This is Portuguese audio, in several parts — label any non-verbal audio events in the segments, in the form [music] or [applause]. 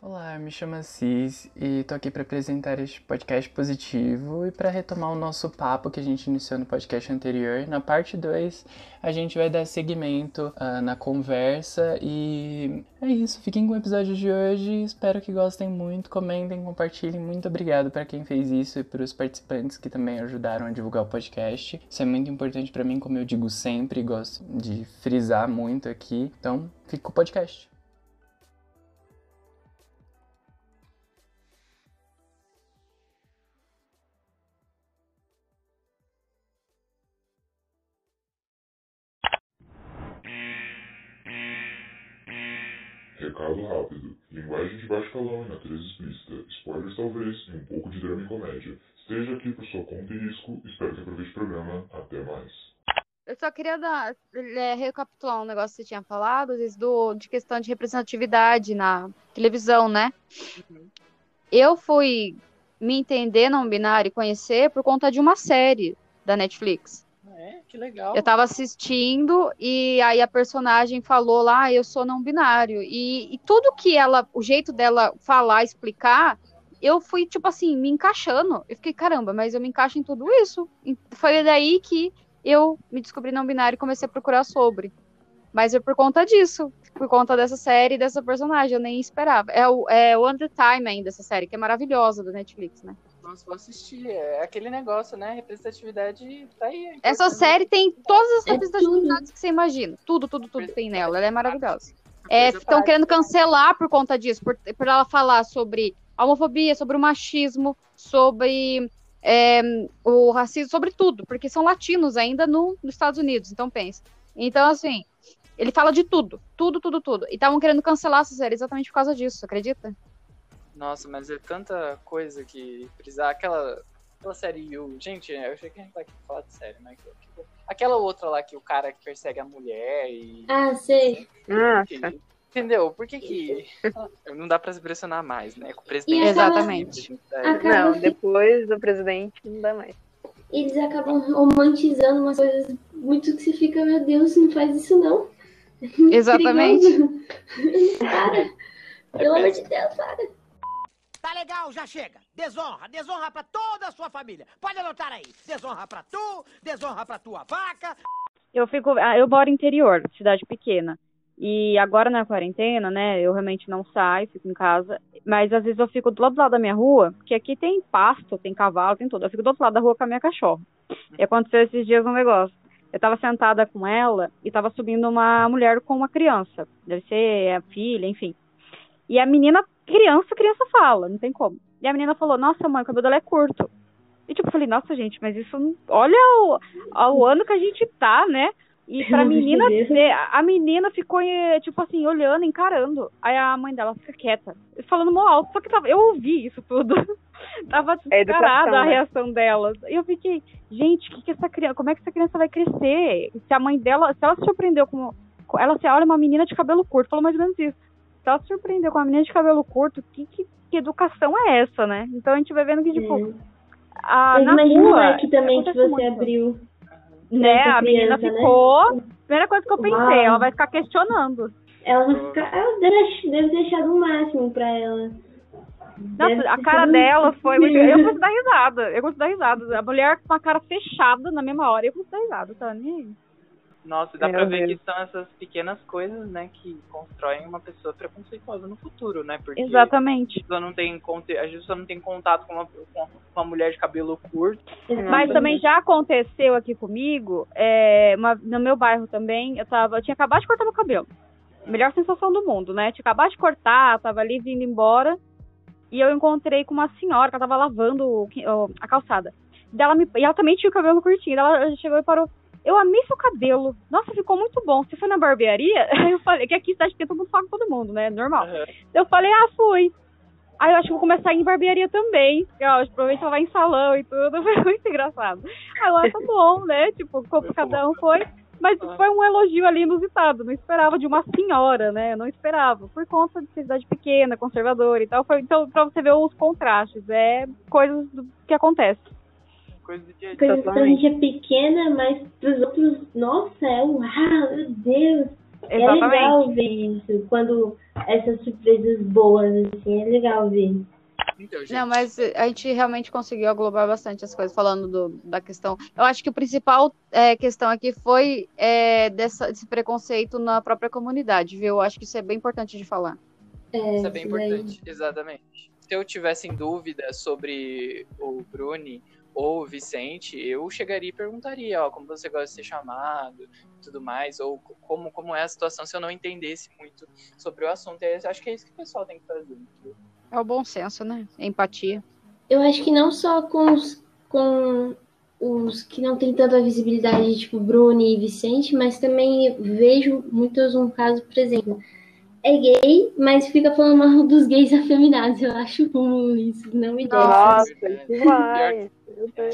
Olá, me chamo Cis e tô aqui para apresentar este podcast positivo e para retomar o nosso papo que a gente iniciou no podcast anterior. Na parte 2, a gente vai dar seguimento uh, na conversa e é isso. Fiquem com o episódio de hoje. Espero que gostem muito, comentem, compartilhem. Muito obrigado para quem fez isso e para os participantes que também ajudaram a divulgar o podcast. Isso é muito importante para mim, como eu digo sempre, gosto de frisar muito aqui. Então, fique com o podcast. Recado rápido. Linguagem de baixo calão e natureza explícita. Spoilers talvez e um pouco de drama e comédia. Esteja aqui por sua conta e risco. Espero que aproveite o programa. Até mais. Eu só queria dar, é, recapitular um negócio que você tinha falado, do, de questão de representatividade na televisão, né? Uhum. Eu fui me entender não binário e conhecer por conta de uma série da Netflix. É, que legal. Eu tava assistindo e aí a personagem falou lá, ah, eu sou não binário. E, e tudo que ela, o jeito dela falar, explicar, eu fui, tipo assim, me encaixando. Eu fiquei, caramba, mas eu me encaixo em tudo isso. E foi daí que eu me descobri não binário e comecei a procurar sobre. Mas é por conta disso, por conta dessa série dessa personagem, eu nem esperava. É o, é One the Time ainda, essa série, que é maravilhosa da Netflix, né? Nossa, vou assistir. É aquele negócio, né? Representatividade tá aí. É Essa série tem todas as é representatividades que você imagina. Tudo, tudo, tudo tem nela. Ela é maravilhosa. Estão é, querendo cancelar por conta disso, por, por ela falar sobre a homofobia, sobre o machismo, sobre é, o racismo, sobre tudo, porque são latinos ainda no, nos Estados Unidos, então pensa. Então, assim, ele fala de tudo, tudo, tudo, tudo. E estavam querendo cancelar essa série exatamente por causa disso, acredita? Nossa, mas é tanta coisa que precisar. Aquela, aquela série Yu. Gente, eu achei que a gente tá aqui pra falar de série, mas. Aquela outra lá que o cara que persegue a mulher e. Ah, sei. Ah, Entendeu? Por que que. Não dá pra se pressionar mais, né? Com o presidente. Exatamente. Não, depois do presidente não dá mais. Eles acabam romantizando umas coisas muito que você fica, meu Deus, não faz isso não. Exatamente. para. Pelo amor de Deus, para. Tá legal, já chega. Desonra, desonra pra toda a sua família. Pode anotar aí. Desonra pra tu, desonra pra tua vaca. Eu fico, ah, eu moro interior, cidade pequena. E agora na quarentena, né, eu realmente não saio, fico em casa, mas às vezes eu fico do lado da minha rua, porque aqui tem pasto, tem cavalo, tem tudo. Eu fico do outro lado da rua com a minha cachorra. E aconteceu esses dias um negócio. Eu tava sentada com ela e tava subindo uma mulher com uma criança. Deve ser a filha, enfim. E a menina criança, criança fala, não tem como. E a menina falou, nossa mãe, o cabelo dela é curto. E tipo, eu falei, nossa gente, mas isso olha o, o ano que a gente tá, né? E pra menina a menina ficou, eh, tipo assim, olhando, encarando. Aí a mãe dela fica quieta, falando mal alto, só que tava, eu ouvi isso tudo. [laughs] tava descarada é a né? reação dela. E eu fiquei, gente, que que essa criança, como é que essa criança vai crescer? Se a mãe dela, se ela se surpreendeu com. Ela se olha uma menina de cabelo curto, falou mais ou menos isso ela se surpreendeu com a menina de cabelo curto. Que, que, que, educação é essa, né? Então a gente vai vendo que, tipo. É. A, na rua, que também que você muito. abriu. Né, a menina né? ficou. Né? Primeira coisa que eu pensei, Uau. ela vai ficar questionando. Ela vai ficar. Ela deve, deve deixar o máximo pra ela. Nossa, a cara dela foi muito. Eu gosto da risada. Eu gosto da risada. A mulher com a cara fechada na mesma hora. Eu gosto da risada, tá? Nem. Nossa, dá Meu pra ver Deus. que são essas pequenas coisas, né, que constroem uma pessoa preconceituosa no futuro, né? Porque Exatamente. A não tem, a pessoa não tem contato com uma, com uma mulher de cabelo curto. Mas também já aconteceu aqui comigo, é, uma, no meu bairro também, eu tava, eu tinha acabado de cortar meu cabelo. Melhor sensação do mundo, né? Tinha acabado de cortar, tava ali vindo embora. E eu encontrei com uma senhora que ela tava lavando a calçada. Dela me, e ela também tinha o cabelo curtinho. Ela chegou e parou eu amei seu cabelo. Nossa, ficou muito bom. Você foi na barbearia? [laughs] Eu falei, que aqui cidade pequena todo mundo fala com todo mundo, né? Normal. Uhum. Eu falei, ah, fui. Aí eu acho que vou começar a ir em barbearia também. Eu, provavelmente ela vai em salão e tudo. [laughs] Foi muito engraçado. Aí lá tá bom, né? Tipo, como cada um foi. Mas foi um elogio ali inusitado. Não esperava de uma senhora, né? Não esperava. Por conta de ser cidade pequena, conservadora e tal. Foi, então, pra você ver os contrastes. É coisas do que acontecem coisa do dia a dia. Pra gente é pequena, mas pros outros, nossa, é uau, meu Deus. É Exatamente. legal ver isso, quando essas surpresas boas, assim, é legal ver. Então, gente, Não, mas a gente realmente conseguiu aglobar bastante as coisas, falando do- da questão. Eu acho que o principal é, questão aqui foi é, dessa, desse preconceito na própria comunidade, viu? Eu acho que isso é bem importante de falar. É, Isso é bem isso daí. importante, exatamente. Se eu tivesse em dúvida sobre o Bruni ou o Vicente, eu chegaria e perguntaria, ó, como você gosta de ser chamado, e tudo mais, ou como, como é a situação se eu não entendesse muito sobre o assunto. Eu acho que é isso que o pessoal tem que fazer. É o bom senso, né? Empatia. Eu acho que não só com os, com os que não tem tanta visibilidade, tipo Bruni e Vicente, mas também vejo muitos um caso, por exemplo, é gay, mas fica falando mal dos gays afeminados. Eu acho ruim isso, não me desce. Nossa, demais.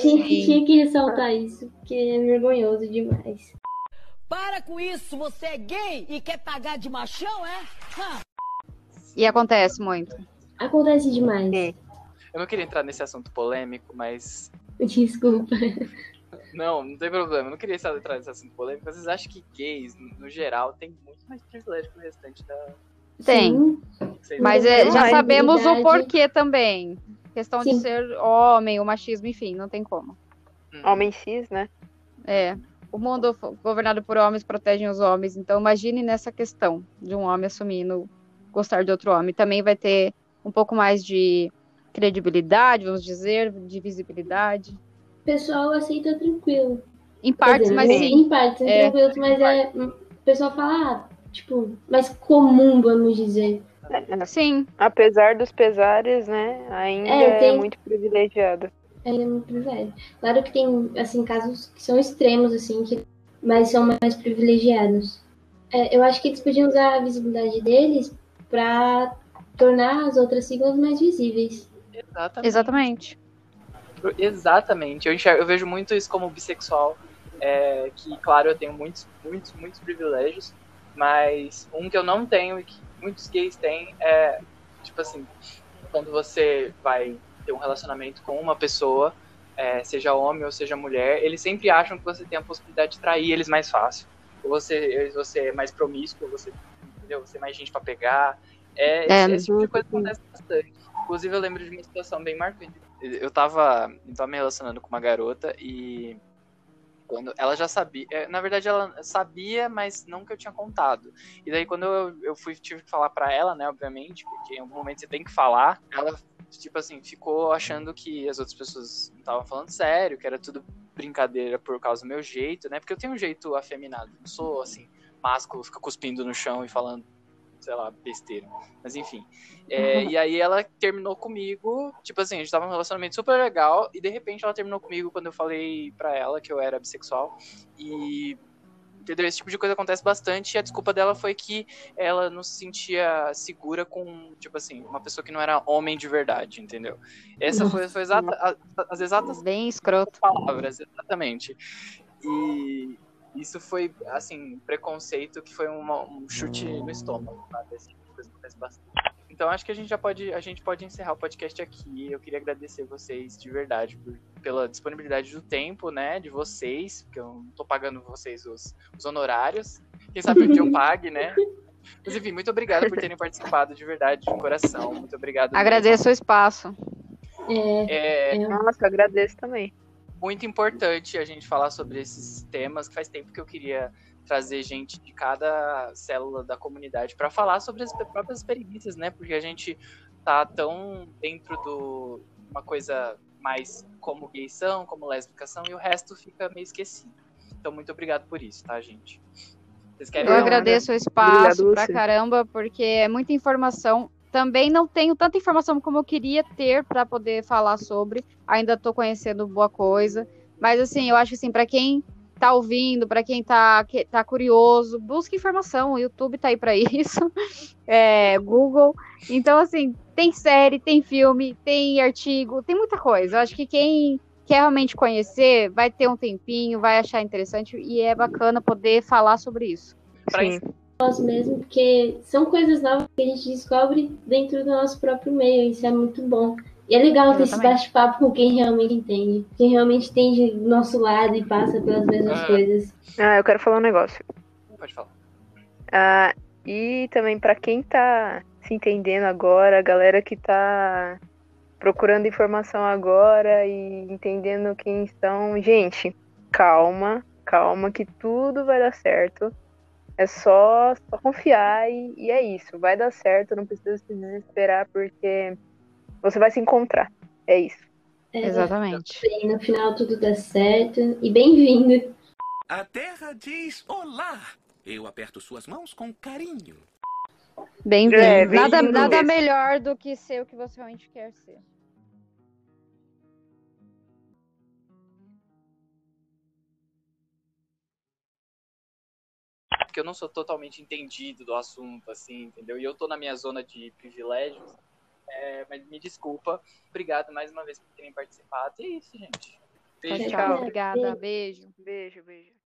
Tinha, tinha que ressaltar isso, porque é vergonhoso demais. Para com isso, você é gay e quer pagar de machão, é? E acontece muito. Acontece demais. É. Eu não queria entrar nesse assunto polêmico, mas. [laughs] Desculpa. Não, não tem problema. Eu não queria entrar nesse assunto polêmico, vocês acham que gays, no- geral, têm muito mais privilégio que o restante da. Tem. Mas é, tem já mais sabemos o porquê também. Questão de Sim. ser homem, o machismo, enfim, não tem como. Hum. Homem cis, né? É. O mundo governado por homens protegem os homens. Então imagine nessa questão de um homem assumindo gostar de outro homem. Também vai ter um pouco mais de credibilidade, vamos dizer, de visibilidade. O pessoal aceita tranquilo. Em partes, dizer, mas sim. Em partes, É. tranquilos, mas é. O pessoal fala, ah, tipo, mais comum, vamos dizer. Sim. Apesar dos pesares, né? Ainda É, é, tem- muito privilegiado. É muito privilégio. Claro que tem, assim, casos que são extremos, assim, que, mas são mais privilegiados. É, eu acho que eles podiam usar a visibilidade deles para tornar as outras siglas mais visíveis. Exatamente. Exatamente. Exatamente. Eu, enxergo, eu vejo muito isso como bissexual. é, que, claro, eu tenho muitos, muitos, muitos privilégios, mas um que eu não tenho e que muitos gays têm é, tipo assim, quando você vai ter um relacionamento com uma pessoa, é, seja homem ou seja mulher, eles sempre acham que você tem a possibilidade de trair eles mais fácil. Ou você, você é mais promíscuo, você, entendeu? Você é mais gente pra pegar. É, É, esse, esse tipo de coisa acontece bastante. Inclusive, eu lembro de uma situação bem marcante. Eu tava, eu tava me relacionando com uma garota e quando ela já sabia, é, na verdade ela sabia, mas nunca eu tinha contado. E daí quando eu, eu fui tive que falar pra ela, né, obviamente, porque em algum momento você tem que falar, ela tipo assim, ficou achando que as outras pessoas não estavam falando sério, que era tudo brincadeira por causa do meu jeito, né? Porque eu tenho um jeito afeminado, não sou assim, másculo, fica cuspindo no chão e falando sei lá, besteira. Mas enfim. É, e aí ela terminou comigo, tipo assim, a gente tava num relacionamento super legal, e de repente ela terminou comigo quando eu falei pra ela que eu era bissexual. E. Entendeu? Esse tipo de coisa acontece bastante, e a desculpa dela foi que ela não se sentia segura com, tipo assim, uma pessoa que não era homem de verdade, entendeu? Essa foi, foi exata, a- as exatas Bem escroto. palavras, exatamente. E isso foi, assim, preconceito que foi uma- um chute no estômago, sabe? De coisa acontece bastante. Então acho que a gente já pode, a gente pode encerrar o podcast aqui. Eu queria agradecer vocês de verdade por- pela disponibilidade do tempo, né, de vocês, porque eu não tô pagando vocês os, os honorários. Quem sabe um dia eu pague, né? Mas enfim, muito obrigado por terem participado de verdade, de coração. Muito obrigado. mesmo. Agradeço o espaço. É, É, é, Nossa, eu agradeço também. Muito importante a gente falar sobre esses temas, que faz tempo que eu queria trazer gente de cada célula da comunidade para falar sobre as próprias experiências, né? Porque a gente tá tão dentro do uma coisa mais como gays são, como lésbicas são, e o resto fica meio esquecido. Então, muito obrigado por isso, tá, gente? Vocês querem Eu agradeço o espaço Obrigado pra você. caramba, porque é muita informação. Também não tenho tanta informação como eu queria ter para poder falar sobre. Ainda tô conhecendo boa coisa. Mas assim, eu acho que assim, para quem tá ouvindo, para quem tá, que, tá curioso, busque informação. O YouTube tá aí para [laughs] isso. É, Google. Então, assim, tem série, tem filme, tem artigo, tem muita coisa. Eu acho que quem quer realmente conhecer vai ter um tempinho, vai achar interessante e é bacana poder falar sobre isso. Pra Sim. Nós mesmo, porque são coisas novas que a gente descobre dentro do nosso próprio meio, isso é muito bom. E é legal ter esse bate-papo com quem realmente entende, quem realmente entende do nosso lado e passa pelas mesmas Ah. coisas. Ah, eu quero falar um negócio. Pode falar. Ah, e também pra quem tá se entendendo agora, a galera que tá procurando informação agora e entendendo quem estão, gente, calma, calma que tudo vai dar certo. É só, só confiar e, e é isso, vai dar certo, não precisa se desesperar porque você vai se encontrar. É isso. É, Exatamente. E no final tudo dá certo. E bem-vindo. A terra diz olá. Eu aperto suas mãos com carinho. Bem-vindo. É, nada, bem-vindo nada mesmo. melhor do que ser o que você realmente quer ser. Porque eu não sou totalmente entendido do assunto, assim, entendeu? E eu tô na minha zona de privilégios. É, mas me desculpa. Obrigado mais uma vez por terem participado. E é isso, gente. Tchau, Beijo. tchau. Obrigada. Beijo. Beijo, beijo.